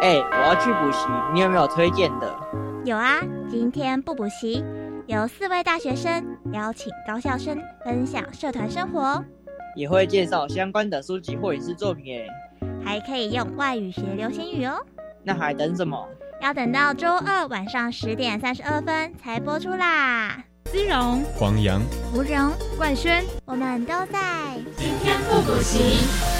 哎，我要去补习，你有没有推荐的？有啊，今天不补习，有四位大学生邀请高校生分享社团生活，也会介绍相关的书籍或影视作品诶，还可以用外语学流行语哦。那还等什么？要等到周二晚上十点三十二分才播出啦。姿荣、黄洋、吴荣、冠轩，我们都在。今天不补习。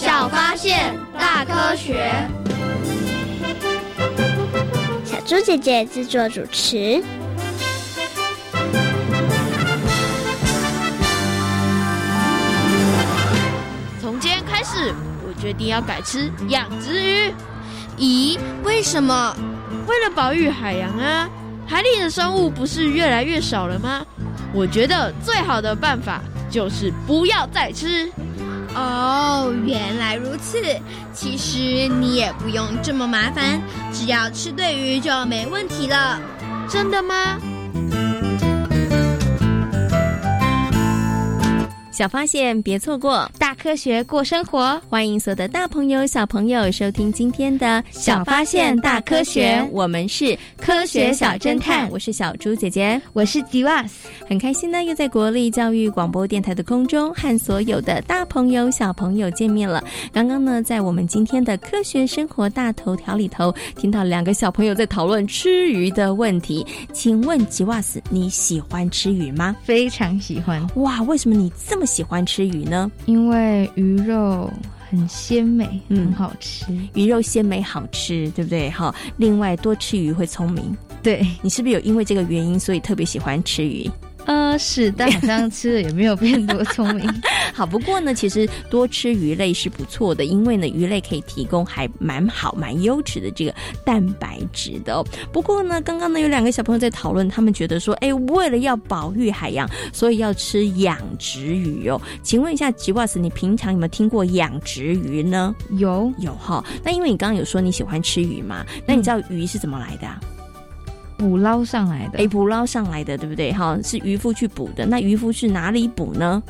小发现，大科学。小猪姐姐制作主持。从今天开始，我决定要改吃养殖鱼。咦？为什么？为了保育海洋啊！海里的生物不是越来越少了吗？我觉得最好的办法就是不要再吃。哦，原来如此。其实你也不用这么麻烦，只要吃对鱼就没问题了。真的吗？小发现，别错过大科学过生活。欢迎所有的大朋友、小朋友收听今天的《小发现大科学》，我们是科学小侦探。我是小猪姐姐，我是吉瓦斯。很开心呢，又在国立教育广播电台的空中和所有的大朋友、小朋友见面了。刚刚呢，在我们今天的科学生活大头条里头，听到两个小朋友在讨论吃鱼的问题。请问吉瓦斯，你喜欢吃鱼吗？非常喜欢。哇，为什么你这么？喜欢吃鱼呢，因为鱼肉很鲜美，很好吃。鱼肉鲜美好吃，对不对？哈，另外多吃鱼会聪明。对你是不是有因为这个原因，所以特别喜欢吃鱼？呃，是，但好像吃了也没有变多聪明。好，不过呢，其实多吃鱼类是不错的，因为呢，鱼类可以提供还蛮好、蛮优质的这个蛋白质的。不过呢，刚刚呢有两个小朋友在讨论，他们觉得说，哎，为了要保育海洋，所以要吃养殖鱼哦。请问一下吉瓦斯，你平常有没有听过养殖鱼呢？有，有哈。那因为你刚刚有说你喜欢吃鱼嘛，那你知道鱼是怎么来的啊？捕捞上来的，哎，捕捞上来的，对不对？哈，是渔夫去捕的。那渔夫去哪里捕呢？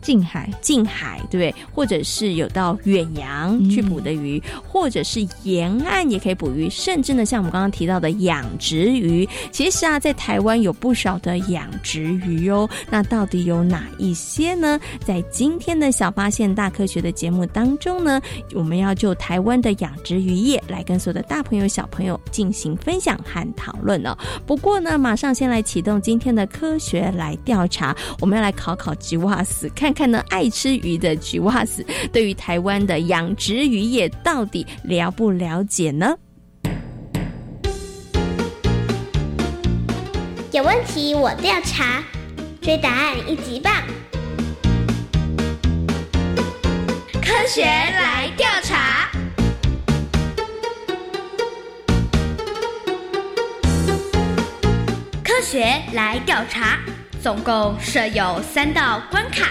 近海，近海，对不对？或者是有到远洋去捕的鱼，或者是沿岸也可以捕鱼，甚至呢，像我们刚刚提到的养殖鱼，其实啊，在台湾有不少的养殖鱼哦。那到底有哪一些呢？在今天的小发现大科学的节目当中呢，我们要就台湾的养殖渔业来跟所有的大朋友、小朋友进行分享和讨论哦。不过呢，马上先来启动今天的科学来调查，我们要来考考吉瓦斯看。看呢，爱吃鱼的吉瓦斯对于台湾的养殖渔业到底了不了解呢？有问题我调查，追答案一级棒！科学来调查。科学来调查，总共设有三道关卡，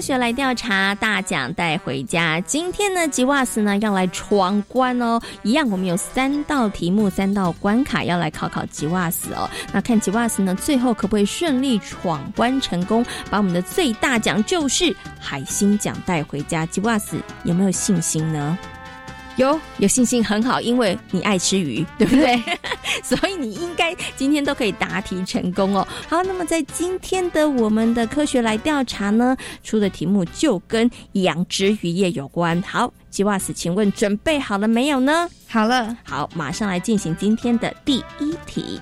学来调查，大奖带回家。今天呢，吉瓦斯呢要来闯关哦。一样，我们有三道题目，三道关卡要来考考吉瓦斯哦。那看吉瓦斯呢，最后可不可以顺利闯关成功，把我们的最大奖就是海星奖带回家？吉瓦斯有没有信心呢？有有信心很好，因为你爱吃鱼，对不对？所以你应该今天都可以答题成功哦。好，那么在今天的我们的科学来调查呢，出的题目就跟养殖渔业有关。好，吉瓦斯，请问准备好了没有呢？好了，好，马上来进行今天的第一题。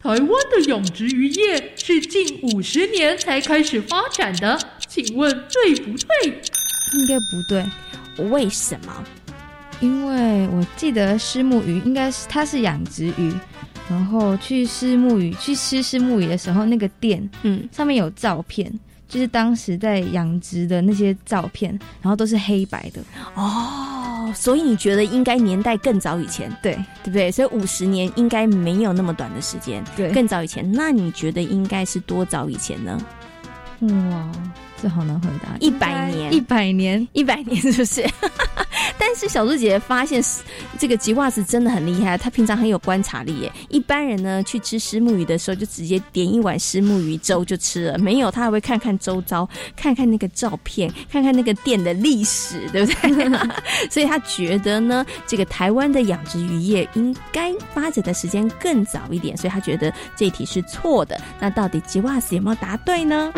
台湾的养殖渔业是近五十年才开始发展的，请问对不对？应该不对，为什么？因为我记得虱目鱼应该是它是养殖鱼，然后去虱目鱼去吃虱目鱼的时候，那个店嗯。上面有照片，就是当时在养殖的那些照片，然后都是黑白的。哦，所以你觉得应该年代更早以前，对。对不对？所以五十年应该没有那么短的时间，对，更早以前，那你觉得应该是多早以前呢？哇，这好难回答，一百年，一百年，一百年是不是？但是小猪姐姐发现，这个吉瓦斯真的很厉害，他平常很有观察力耶。一般人呢去吃虱目鱼的时候，就直接点一碗虱目鱼粥就吃了，没有他还会看看周遭，看看那个照片，看看那个店的历史，对不对？所以他觉得呢，这个台湾的养殖渔业应该发展的时间更早一点，所以他觉得这一题是错的。那到底吉瓦斯有没有答对呢？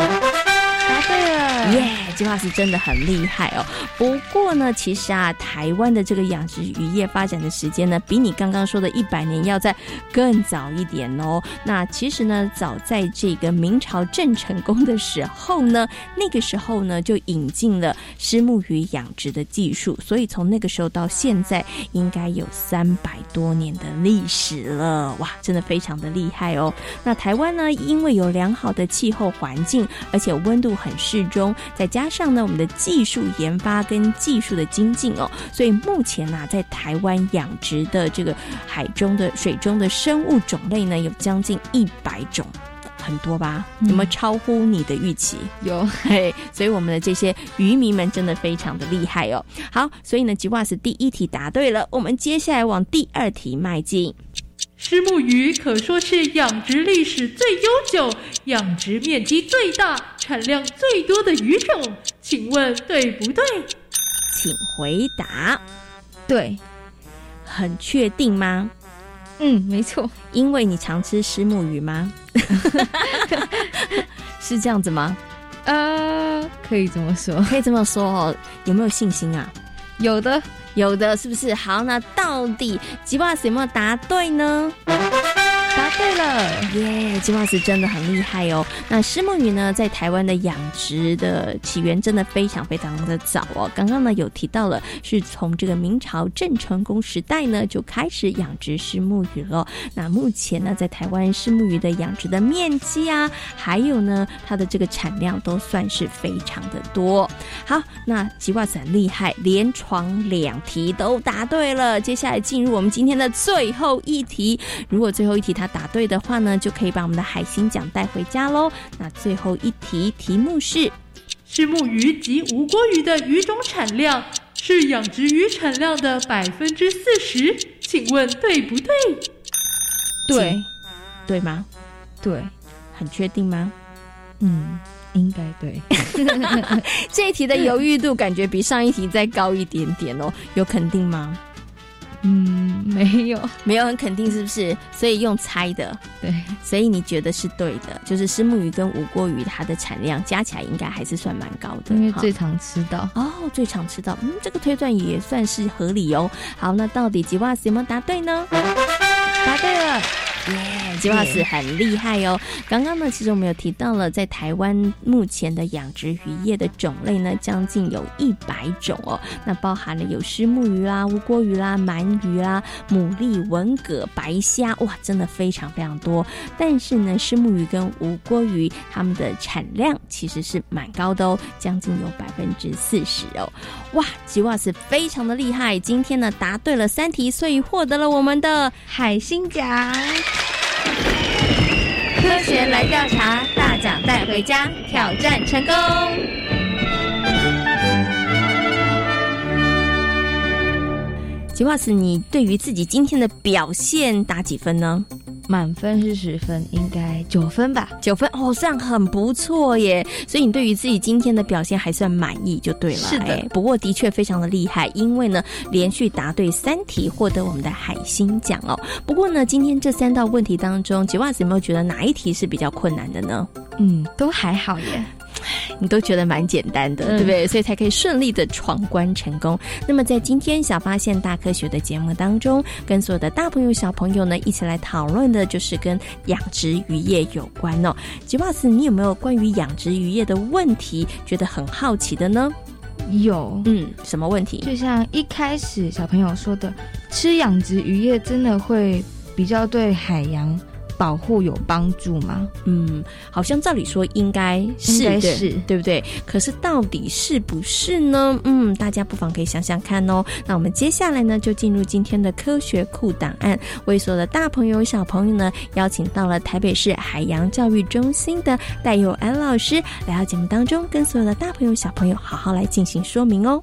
对了，耶！吉瓦斯真的很厉害哦。不过呢，其实啊，台湾的这个养殖渔业发展的时间呢，比你刚刚说的一百年要在更早一点哦。那其实呢，早在这个明朝郑成功的时候呢，那个时候呢，就引进了虱目鱼养殖的技术，所以从那个时候到现在，应该有三百多年的历史了。哇，真的非常的厉害哦。那台湾呢，因为有良好的气候环境，而且温度。很适中，再加上呢，我们的技术研发跟技术的精进哦，所以目前呢，在台湾养殖的这个海中的水中的生物种类呢，有将近一百种，很多吧？有没有超乎你的预期？有，嘿，所以我们的这些渔民们真的非常的厉害哦。好，所以呢，吉瓦斯第一题答对了，我们接下来往第二题迈进。虱目鱼可说是养殖历史最悠久、养殖面积最大、产量最多的鱼种，请问对不对？请回答。对，很确定吗？嗯，没错。因为你常吃虱目鱼吗？是这样子吗？呃，可以这么说，可以这么说哦。有没有信心啊？有的。有的是不是？好，那到底吉娃什么答对呢？对了，耶！吉瓦斯真的很厉害哦。那虱目鱼呢，在台湾的养殖的起源真的非常非常的早哦。刚刚呢有提到了，是从这个明朝郑成功时代呢就开始养殖虱目鱼了。那目前呢，在台湾虱目鱼的养殖的面积啊，还有呢它的这个产量都算是非常的多。好，那吉瓦斯很厉害，连闯两题都答对了。接下来进入我们今天的最后一题，如果最后一题。他答对的话呢，就可以把我们的海星奖带回家喽。那最后一题题目是：是木鱼及无锅鱼的鱼种产量是养殖鱼产量的百分之四十，请问对不对？对，对吗？对，很确定吗？嗯，应该对。这一题的犹豫度感觉比上一题再高一点点哦，有肯定吗？嗯，没有，没有很肯定，是不是？所以用猜的，对。所以你觉得是对的，就是石目鱼跟无锅鱼它的产量加起来应该还是算蛮高的，因为最常吃到哦，最常吃到，嗯，这个推断也算是合理哦。好，那到底吉瓦斯有没有答对呢？答对了。耶，吉瓦斯很厉害哦！刚刚呢，其实我们有提到了，在台湾目前的养殖渔业的种类呢，将近有一百种哦。那包含了有虱目鱼啦、乌锅鱼啦、鳗鱼啦、牡蛎、文蛤、白虾，哇，真的非常非常多。但是呢，虱目鱼跟无锅鱼它们的产量其实是蛮高的哦，将近有百分之四十哦。哇，吉瓦斯非常的厉害，今天呢答对了三题，所以获得了我们的海星奖。科学来调查，大奖带回家，挑战成功。吉瓦斯，你对于自己今天的表现打几分呢？满分是十分，应该九分吧？九分哦，算很不错耶。所以你对于自己今天的表现还算满意就对了。是的，不过的确非常的厉害，因为呢连续答对三题，获得我们的海星奖哦。不过呢，今天这三道问题当中，吉袜子有没有觉得哪一题是比较困难的呢？嗯，都还好耶。你都觉得蛮简单的，对不对？所以才可以顺利的闯关成功。那么在今天小发现大科学的节目当中，跟所有的大朋友小朋友呢一起来讨论的就是跟养殖渔业有关哦。吉瓦斯，你有没有关于养殖渔业的问题觉得很好奇的呢？有，嗯，什么问题？就像一开始小朋友说的，吃养殖渔业真的会比较对海洋。保护有帮助吗？嗯，好像照理说应该是，是对不对？可是到底是不是呢？嗯，大家不妨可以想想看哦。那我们接下来呢，就进入今天的科学库档案，为所有的大朋友小朋友呢，邀请到了台北市海洋教育中心的戴佑安老师来到节目当中，跟所有的大朋友小朋友好好来进行说明哦。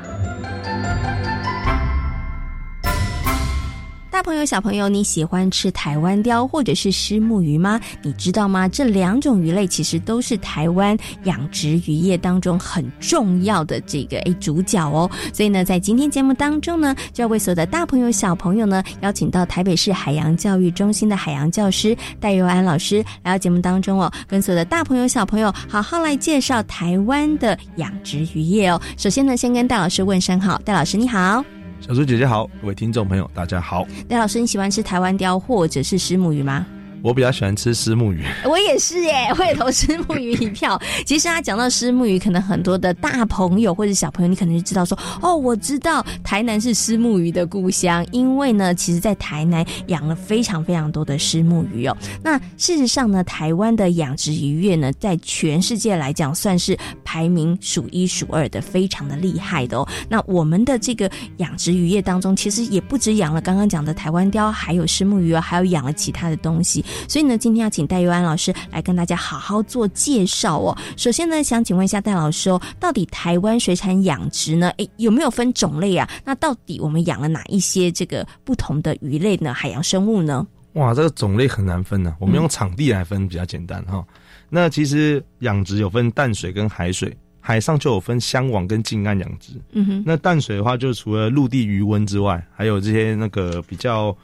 朋友、小朋友，你喜欢吃台湾鲷或者是虱目鱼吗？你知道吗？这两种鱼类其实都是台湾养殖渔业当中很重要的这个诶主角哦。所以呢，在今天节目当中呢，就要为所有的大朋友、小朋友呢，邀请到台北市海洋教育中心的海洋教师戴佑安老师来到节目当中哦，跟所有的大朋友、小朋友好好来介绍台湾的养殖渔业哦。首先呢，先跟戴老师问声好，戴老师你好。小猪姐姐好，各位听众朋友大家好。戴老师，你喜欢吃台湾雕或者是石母鱼吗？我比较喜欢吃虱目鱼，我也是耶，我也投虱目鱼一票。其实啊，讲到虱目鱼，可能很多的大朋友或者小朋友，你可能就知道说，哦，我知道台南是虱目鱼的故乡，因为呢，其实在台南养了非常非常多的虱目鱼哦。那事实上呢，台湾的养殖渔业呢，在全世界来讲，算是排名数一数二的，非常的厉害的哦。那我们的这个养殖渔业当中，其实也不止养了刚刚讲的台湾雕，还有虱目鱼哦，还有养了其他的东西。所以呢，今天要请戴玉安老师来跟大家好好做介绍哦。首先呢，想请问一下戴老师哦，到底台湾水产养殖呢，诶有没有分种类啊？那到底我们养了哪一些这个不同的鱼类呢？海洋生物呢？哇，这个种类很难分呢。我们用场地来分比较简单哈。那其实养殖有分淡水跟海水，海上就有分香网跟近岸养殖。嗯哼。那淡水的话，就除了陆地余温之外，还有这些那个比较。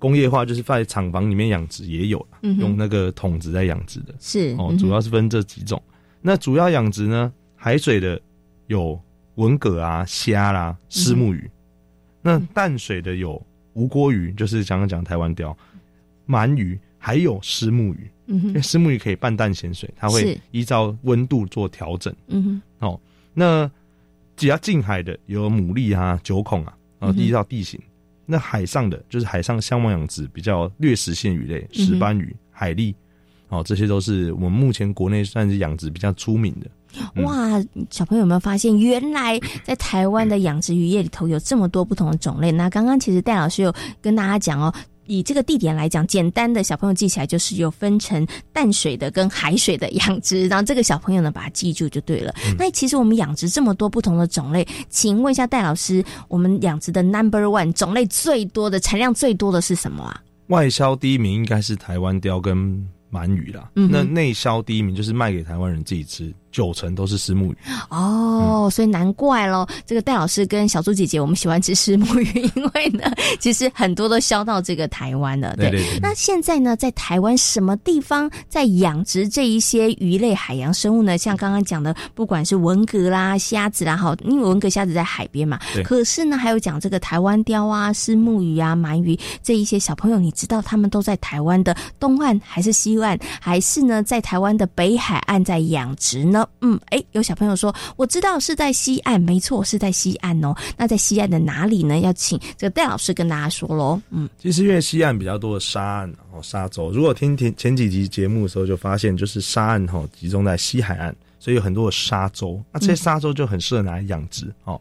工业化就是在厂房里面养殖也有嗯用那个桶子在养殖的，是哦，主要是分这几种。那主要养殖呢，海水的有文蛤啊、虾啦、虱目鱼；那淡水的有无锅鱼，就是刚刚讲台湾钓、鳗鱼，还有虱目鱼。因为虱目鱼可以半淡咸水，它会依照温度做调整。嗯哼，哦，那只要近海的有牡蛎啊、九孔啊，然后依照地形。那海上的就是海上相望养殖比较掠食性鱼类，石斑鱼、海蛎，哦，这些都是我们目前国内算是养殖比较出名的。哇，小朋友有没有发现，原来在台湾的养殖渔业里头有这么多不同的种类？那刚刚其实戴老师有跟大家讲哦。以这个地点来讲，简单的小朋友记起来就是有分成淡水的跟海水的养殖，然后这个小朋友呢把它记住就对了。那其实我们养殖这么多不同的种类，请问一下戴老师，我们养殖的 Number One 种类最多的、产量最多的是什么啊？外销第一名应该是台湾鲷跟鳗鱼啦。那内销第一名就是卖给台湾人自己吃。九成都是石目鱼哦，所以难怪喽。这个戴老师跟小猪姐姐，我们喜欢吃石目鱼，因为呢，其实很多都销到这个台湾了。对，那现在呢，在台湾什么地方在养殖这一些鱼类海洋生物呢？像刚刚讲的，不管是文蛤啦、虾子啦，哈，因为文蛤、虾子在海边嘛。可是呢，还有讲这个台湾鲷啊、石目鱼啊、鳗鱼这一些小朋友，你知道他们都在台湾的东岸还是西岸，还是呢在台湾的北海岸在养殖呢？嗯，哎，有小朋友说，我知道是在西岸，没错，是在西岸哦。那在西岸的哪里呢？要请这个戴老师跟大家说喽。嗯，其实因为西岸比较多的沙岸哦，沙洲。如果听前前几集节目的时候，就发现就是沙岸哈集中在西海岸，所以有很多的沙洲。那这些沙洲就很适合拿来养殖哦。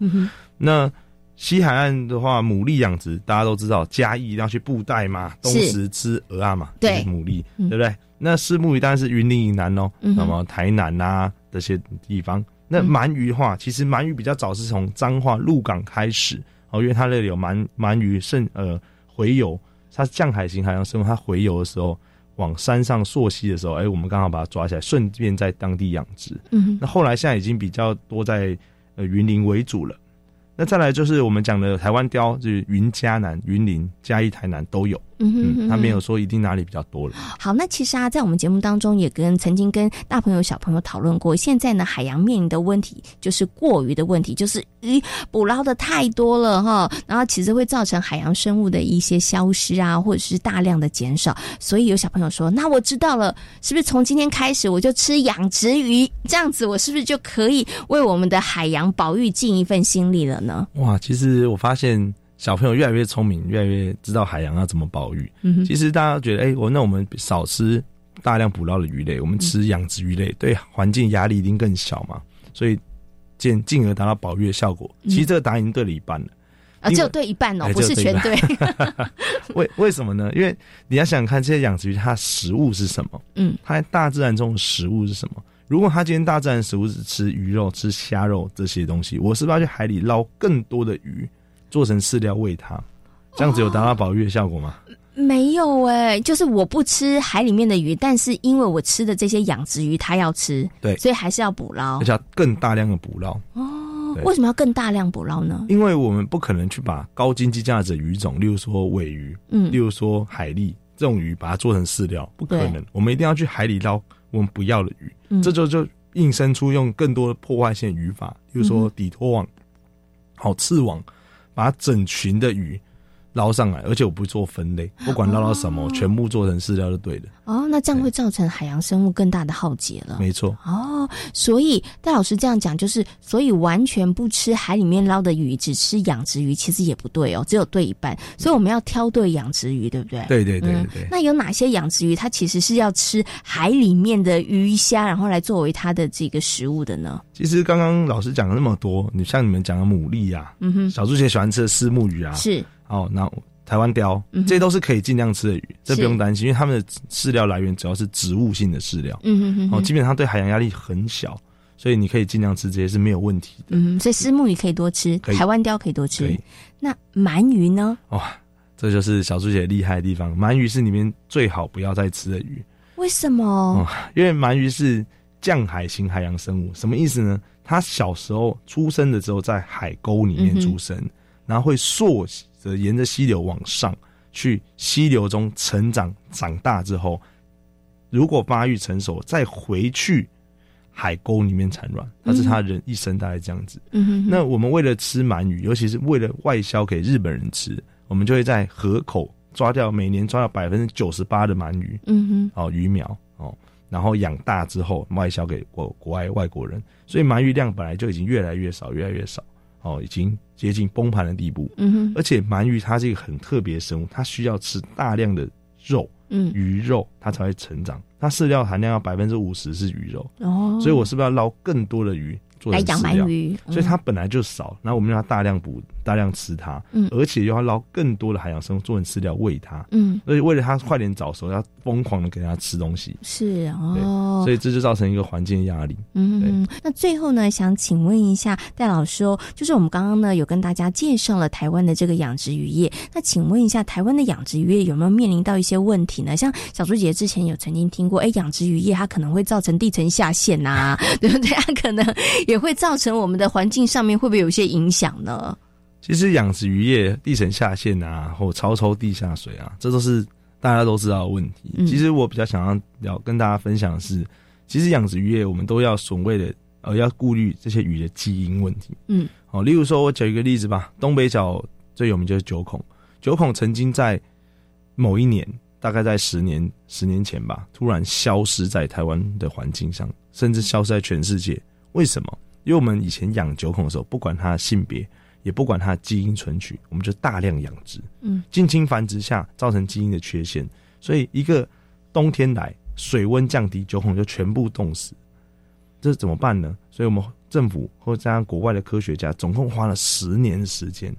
那西海岸的话，牡蛎养殖，大家都知道，嘉义要去布袋嘛，东石吃鹅啊嘛，对，牡蛎，对不对？那石目鱼当然是云林以南哦，那么台南呐这些地方。那鳗鱼的话，其实鳗鱼比较早是从彰化鹿港开始哦，因为它那里有鳗鳗鱼盛呃洄游，它是降海型海洋生物，它洄游的时候往山上溯溪的时候，哎，我们刚好把它抓起来，顺便在当地养殖。嗯，那后来现在已经比较多在呃云林为主了。那再来就是我们讲的台湾雕，就是云嘉南、云林、嘉义、台南都有。嗯哼，他没有说一定哪里比较多了。好，那其实啊，在我们节目当中也跟曾经跟大朋友小朋友讨论过，现在呢，海洋面临的问题就是过于的问题，就是鱼捕捞的太多了哈，然后其实会造成海洋生物的一些消失啊，或者是大量的减少。所以有小朋友说，那我知道了，是不是从今天开始我就吃养殖鱼？这样子我是不是就可以为我们的海洋保育尽一份心力了呢？哇，其实我发现。小朋友越来越聪明，越来越知道海洋要怎么保育。其实大家觉得，哎，我那我们少吃大量捕捞的鱼类，我们吃养殖鱼类，对环境压力一定更小嘛？所以进进而达到保育的效果。其实这个答案已经对了一半了啊，只有对一半哦，不是全对。为为什么呢？因为你要想看这些养殖鱼，它食物是什么？嗯，它在大自然中的食物是什么？如果它今天大自然食物是吃鱼肉、吃虾肉这些东西，我是不是要去海里捞更多的鱼？做成饲料喂它，这样子有达到保育的效果吗？没有哎，就是我不吃海里面的鱼，但是因为我吃的这些养殖鱼，它要吃，对，所以还是要捕捞，而且要更大量的捕捞。哦，为什么要更大量捕捞呢？因为我们不可能去把高经济价值的鱼种，例如说尾鱼，嗯，例如说海蛎这种鱼，把它做成饲料，不可能。我们一定要去海里捞我们不要的鱼，这就就应生出用更多的破坏性鱼法，比如说底拖网、好刺网。把整群的鱼捞上来，而且我不做分类，不管捞到什么，全部做成饲料就对了。哦，那这样会造成海洋生物更大的浩劫了。没错。哦，所以戴老师这样讲，就是所以完全不吃海里面捞的鱼，只吃养殖鱼，其实也不对哦，只有对一半。所以我们要挑对养殖鱼，对不对？对对对对。那有哪些养殖鱼，它其实是要吃海里面的鱼虾，然后来作为它的这个食物的呢？其实刚刚老师讲了那么多，你像你们讲的牡蛎啊，嗯哼，小猪姐喜欢吃的丝木鱼啊，是哦，那。台湾鲷，这些都是可以尽量吃的鱼，这不用担心，因为它们的饲料来源主要是植物性的饲料，嗯哼哼，哦，基本上对海洋压力很小，所以你可以尽量吃这些是没有问题的。嗯，所以丝木鱼可以多吃，台湾鲷可以多吃。那鳗鱼呢？哇，这就是小猪姐厉害的地方，鳗鱼是里面最好不要再吃的鱼。为什么？因为鳗鱼是降海型海洋生物，什么意思呢？它小时候出生的时候在海沟里面出生，然后会溯。则沿着溪流往上去，溪流中成长长大之后，如果发育成熟，再回去海沟里面产卵，那是他人一生大概这样子。嗯那我们为了吃鳗鱼，尤其是为了外销给日本人吃，我们就会在河口抓掉每年抓掉百分之九十八的鳗鱼，嗯哼，哦鱼苗哦，然后养大之后外销给国国外外国人，所以鳗鱼量本来就已经越来越少，越来越少。哦，已经接近崩盘的地步。嗯哼，而且鳗鱼它是一个很特别的生物，它需要吃大量的肉嗯，鱼肉它才会成长。它饲料含量要百分之五十是鱼肉，哦，所以我是不是要捞更多的鱼做来养鱼。嗯。所以它本来就少，然后我们让它大量捕、大量吃它，嗯而且又要捞更多的海洋生物做成饲料喂它，嗯，而且为了它快点早熟，要疯狂的给它吃东西，是哦，所以这就造成一个环境压力。嗯，那最后呢，想请问一下戴老师哦，就是我们刚刚呢有跟大家介绍了台湾的这个养殖渔业，那请问一下，台湾的养殖渔业有没有面临到一些问题呢？像小朱姐之前有曾经听过，哎，养殖渔业它可能会造成地层下陷呐、对不对？它可能也会造成我们的环境上面会不会有一些影响呢？其实养殖渔业地层下陷啊，或超抽地下水啊，这都是大家都知道的问题。嗯其实我比较想要要跟大家分享的是，其实养殖渔业我们都要所谓的呃要顾虑这些鱼的基因问题。嗯，好，例如说我举一个例子吧，东北角最有名就是九孔，九孔曾经在某一年，大概在十年十年前吧，突然消失在台湾的环境上，甚至消失在全世界。为什么？因为我们以前养九孔的时候，不管它的性别，也不管它的基因存取，我们就大量养殖，嗯，近亲繁殖下造成基因的缺陷，所以一个冬天来，水温降低，九孔就全部冻死。这怎么办呢？所以我们政府或加上国外的科学家，总共花了十年的时间，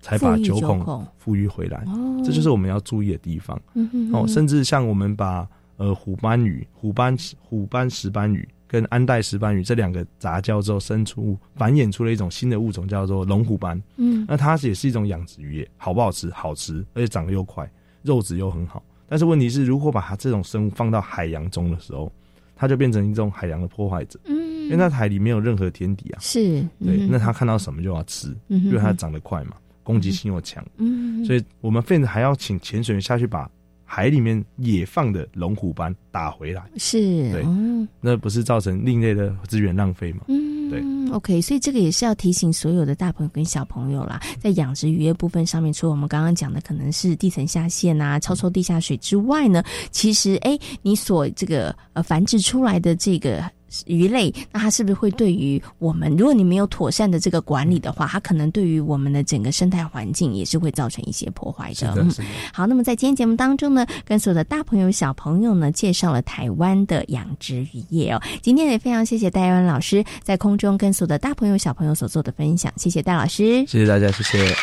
才把九孔九孔复育回来。哦这就是我们要注意的地方。嗯哼哦，甚至像我们把呃虎斑鱼、虎斑虎斑石斑鱼跟安代石斑鱼这两个杂交之后，生出繁衍出了一种新的物种，叫做龙虎斑。嗯那它也是一种养殖渔业，好不好吃？好吃，而且长得又快，肉质又很好。但是问题是，如果把它这种生物放到海洋中的时候，它就变成一种海洋的破坏者。嗯因为那海里没有任何天敌啊。是，对，嗯那它看到什么就要吃，嗯因为它长得快嘛，攻击性又强。嗯所以我们甚至还要请潜水员下去把海里面野放的龙虎斑打回来。是，对嗯那不是造成另类的资源浪费吗？嗯，对。OK，所以这个也是要提醒所有的大朋友跟小朋友啦，在养殖渔业部分上面，除了我们刚刚讲的可能是地层下陷啊、超抽地下水之外呢，其实哎，你所这个呃繁殖出来的这个。鱼类，那它是不是会对于我们，如果你没有妥善的这个管理的话，它可能对于我们的整个生态环境也是会造成一些破坏的。嗯好，那么在今天节目当中呢，跟所有的大朋友、小朋友呢，介绍了台湾的养殖渔业哦。今天也非常谢谢戴安老师在空中跟所有的大朋友、小朋友所做的分享，谢谢戴老师。谢谢大家，谢谢。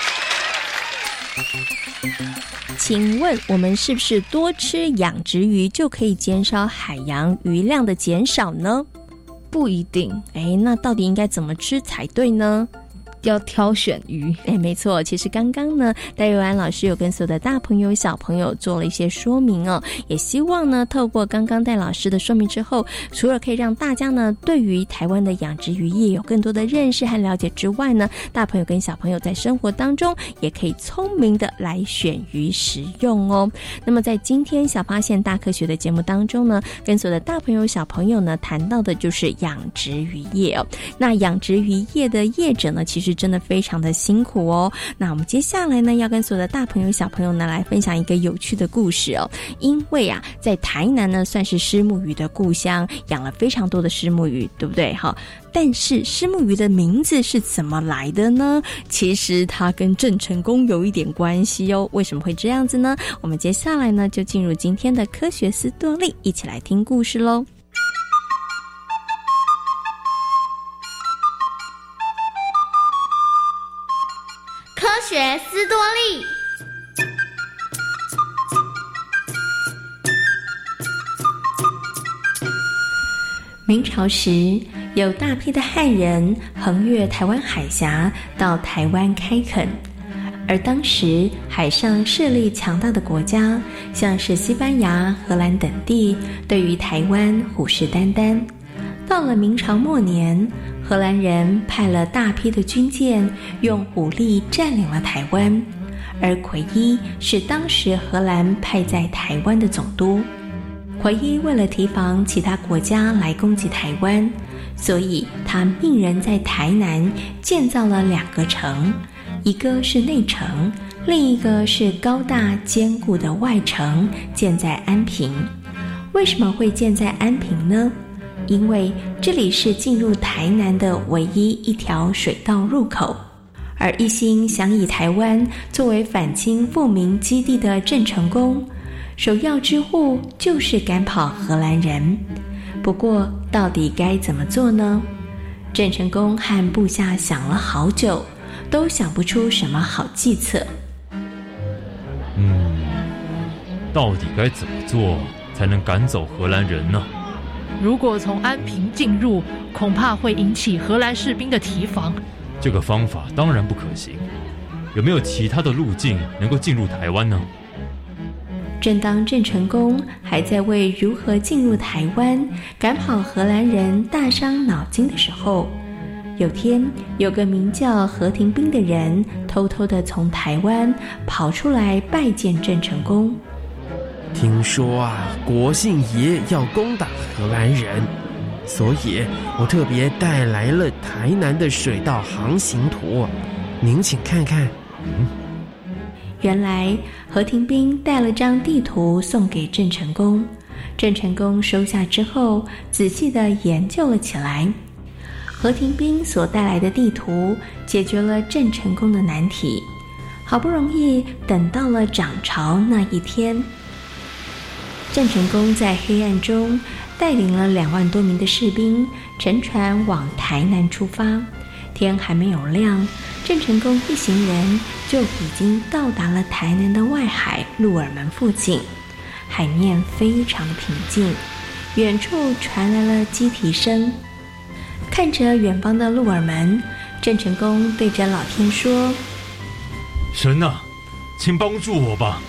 请问我们是不是多吃养殖鱼就可以减少海洋鱼量的减少呢？不一定。哎，那到底应该怎么吃才对呢？要挑选鱼。哎，没错，其实刚刚呢，戴瑞安老师有跟所有的大朋友、小朋友做了一些说明哦，也希望呢，透过刚刚戴老师的说明之后，除了可以让大家呢对于台湾的养殖渔业有更多的认识和了解之外呢，大朋友跟小朋友在生活当中也可以聪明的来选鱼食用哦。那么在今天小发现大科学的节目当中呢，跟所有的大朋友、小朋友呢谈到的就是养殖渔业哦。那养殖渔业的业者呢，其实真的非常的辛苦哦。那我们接下来呢，要跟所有的大朋友、小朋友呢来分享一个有趣的故事哦。因为啊，在台南呢算是虱目鱼的故乡，养了非常多的虱目鱼，对不对？哈。但是虱目鱼的名字是怎么来的呢？其实它跟郑成功有一点关系哦。为什么会这样子呢？我们接下来呢就进入今天的科学斯多利，一起来听故事喽。学斯多利。明朝时，有大批的汉人横越台湾海峡到台湾开垦，而当时海上势力强大的国家，像是西班牙、荷兰等地，对于台湾虎视眈眈。到了明朝末年，荷兰人派了大批的军舰，用武力占领了台湾，而奎一是当时荷兰派在台湾的总督。奎一为了提防其他国家来攻击台湾，所以他命人在台南建造了两个城，一个是内城，另一个是高大坚固的外城，建在安平。为什么会建在安平呢？因为这里是进入台南的唯一一条水道入口，而一心想以台湾作为反清复明基地的郑成功。首要之务就是赶跑荷兰人。不过，到底该怎么做呢？郑成功和部下想了好久，都想不出什么好计策。嗯，到底该怎么做才能赶走荷兰人呢？如果从安平进入，恐怕会引起荷兰士兵的提防。这个方法当然不可行。有没有其他的路径能够进入台湾呢？正当郑成功还在为如何进入台湾、赶跑荷兰人大伤脑筋的时候，有天有个名叫何廷斌的人偷偷的从台湾跑出来拜见郑成功。听说啊，国姓爷要攻打荷兰人，所以我特别带来了台南的水道航行图，您请看看。原来何廷斌带了张地图送给郑成功，郑成功收下之后，仔细的研究了起来。何廷斌所带来的地图解决了郑成功的难题。好不容易等到了涨潮那一天，郑成功在黑暗中带领了两万多名的士兵乘船往台南出发。天还没有亮，郑成功一行人就已经到达了台南的外海鹿耳门附近。海面非常平静，远处传来了鸡啼声。看着远方的鹿耳门，郑成功对着老天说：“神啊，请帮助我吧，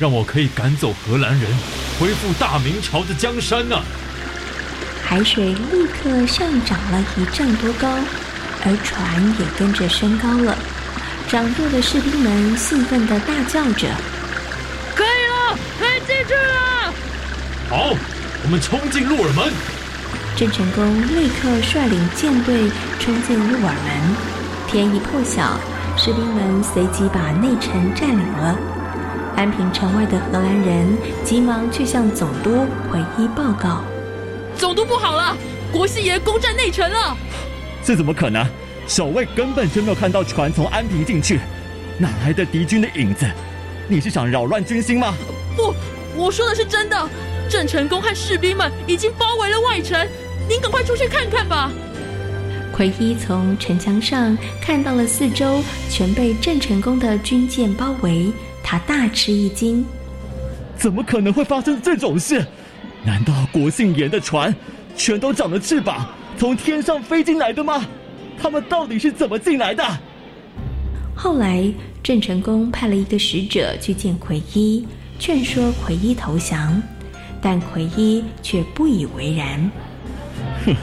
让我可以赶走荷兰人，恢复大明朝的江山呐！”海水立刻上涨了一丈多高。而船也跟着升高了，掌舵的士兵们兴奋地大叫着：“可以了，可以进去了！”好，我们冲进鹿耳门。郑成功立刻率领舰队冲进鹿耳门。天一破晓，士兵们随即把内城占领了。安平城外的荷兰人急忙去向总督回一报告：“总督不好了，国师爷攻占内城了！”这怎么可能？守卫根本就没有看到船从安平进去，哪来的敌军的影子？你是想扰乱军心吗？不，我说的是真的。郑成功和士兵们已经包围了外城，您赶快出去看看吧。奎一从城墙上看到了四周全被郑成功的军舰包围，他大吃一惊：怎么可能会发生这种事？难道国姓严的船全都长了翅膀？从天上飞进来的吗？他们到底是怎么进来的？后来郑成功派了一个使者去见奎一，劝说奎一投降，但奎一却不以为然。哼，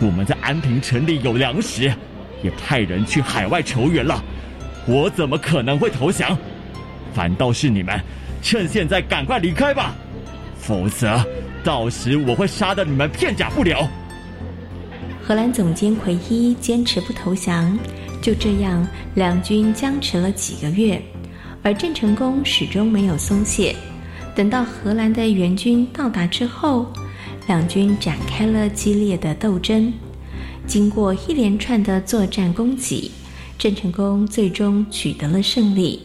我们在安平城里有粮食，也派人去海外求援了，我怎么可能会投降？反倒是你们，趁现在赶快离开吧，否则到时我会杀得你们片甲不留。荷兰总监奎一坚持不投降，就这样两军僵持了几个月，而郑成功始终没有松懈。等到荷兰的援军到达之后，两军展开了激烈的斗争。经过一连串的作战攻击，郑成功最终取得了胜利。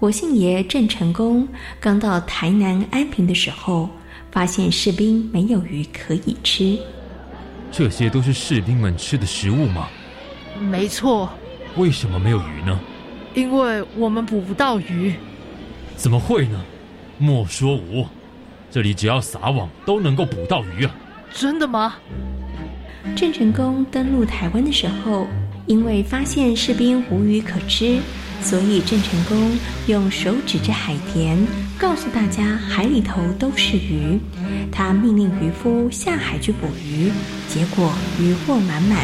国姓爷郑成功刚到台南安平的时候，发现士兵没有鱼可以吃。这些都是士兵们吃的食物吗？没错。为什么没有鱼呢？因为我们捕不到鱼。怎么会呢？莫说无，这里只要撒网都能够捕到鱼啊！真的吗？郑成功登陆台湾的时候，因为发现士兵无鱼可吃。所以郑成功用手指着海田，告诉大家海里头都是鱼。他命令渔夫下海去捕鱼，结果渔获满满。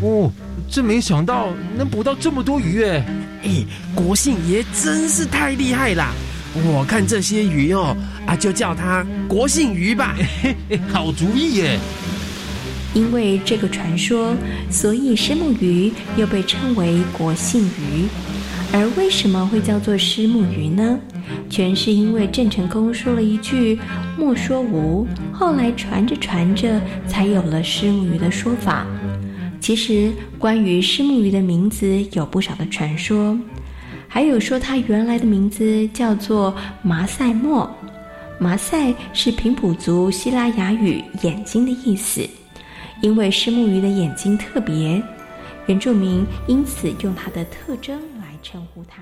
哦，真没想到能捕到这么多鱼哎！哎，国姓爷真是太厉害啦！我看这些鱼哦，啊，就叫他国姓鱼吧。好主意耶！因为这个传说，所以虱目鱼又被称为国姓鱼。而为什么会叫做虱目鱼呢？全是因为郑成功说了一句“莫说无”，后来传着传着，才有了虱目鱼的说法。其实，关于虱目鱼的名字有不少的传说。还有说它原来的名字叫做麻塞莫，麻塞是平埔族希腊雅语“眼睛”的意思，因为石木鱼的眼睛特别，原住民因此用它的特征来称呼它。